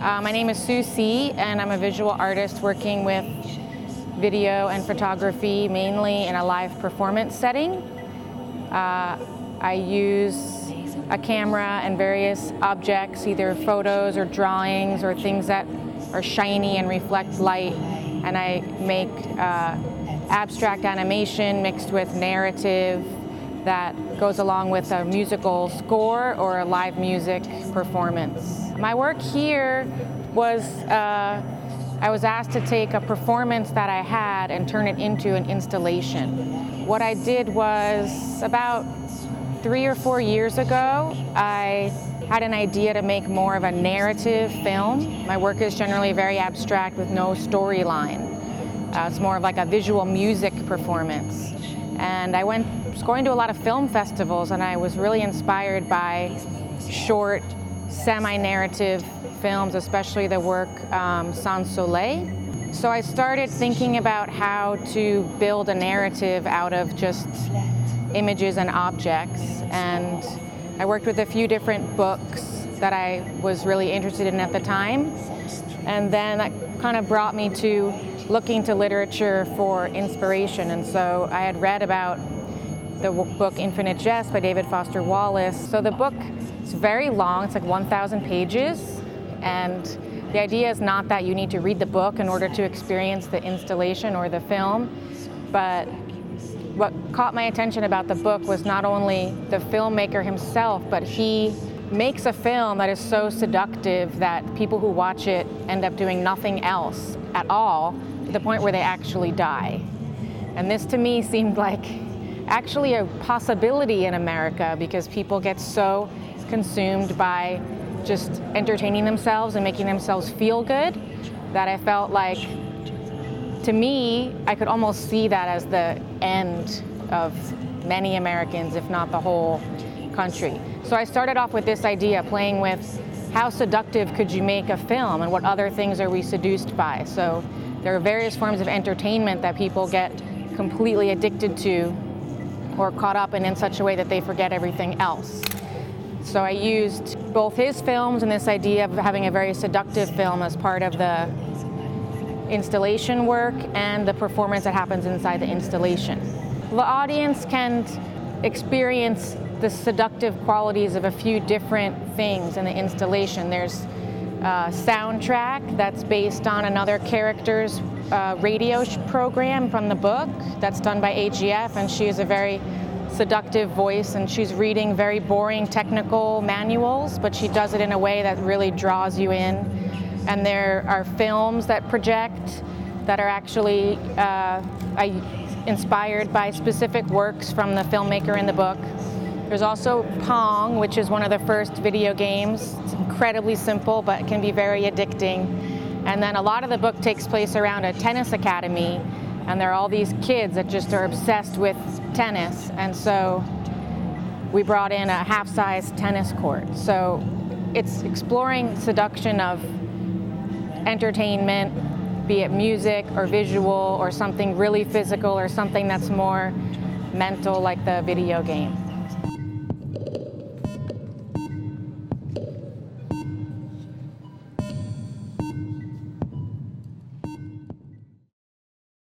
Uh, my name is Sue C, and I'm a visual artist working with video and photography mainly in a live performance setting. Uh, I use a camera and various objects, either photos or drawings or things that are shiny and reflect light, and I make uh, abstract animation mixed with narrative that goes along with a musical score or a live music performance. My work here was uh, I was asked to take a performance that I had and turn it into an installation. What I did was about three or four years ago, I had an idea to make more of a narrative film. My work is generally very abstract with no storyline. Uh, it's more of like a visual music performance. And I went was going to a lot of film festivals and I was really inspired by short semi-narrative films, especially the work um, Sans Soleil. So I started thinking about how to build a narrative out of just images and objects. And I worked with a few different books that I was really interested in at the time. And then that kind of brought me to looking to literature for inspiration. And so I had read about the book Infinite Jest by David Foster Wallace. So the book it's very long, it's like 1,000 pages, and the idea is not that you need to read the book in order to experience the installation or the film, but what caught my attention about the book was not only the filmmaker himself, but he makes a film that is so seductive that people who watch it end up doing nothing else at all to the point where they actually die. And this to me seemed like actually a possibility in America because people get so consumed by just entertaining themselves and making themselves feel good that I felt like, to me, I could almost see that as the end of many Americans, if not the whole country. So I started off with this idea, playing with how seductive could you make a film and what other things are we seduced by. So there are various forms of entertainment that people get completely addicted to or caught up in in such a way that they forget everything else. So I used both his films and this idea of having a very seductive film as part of the installation work and the performance that happens inside the installation. The audience can experience the seductive qualities of a few different things in the installation. There's a soundtrack that's based on another character's uh, radio program from the book that's done by AGF, and she is a very seductive voice and she's reading very boring technical manuals, but she does it in a way that really draws you in. And there are films that project that are actually uh, inspired by specific works from the filmmaker in the book. There's also Pong, which is one of the first video games. It's incredibly simple, but can be very addicting. And then a lot of the book takes place around a tennis academy and there are all these kids that just are obsessed with tennis. And so we brought in a half size tennis court. So it's exploring seduction of entertainment, be it music or visual or something really physical or something that's more mental like the video game you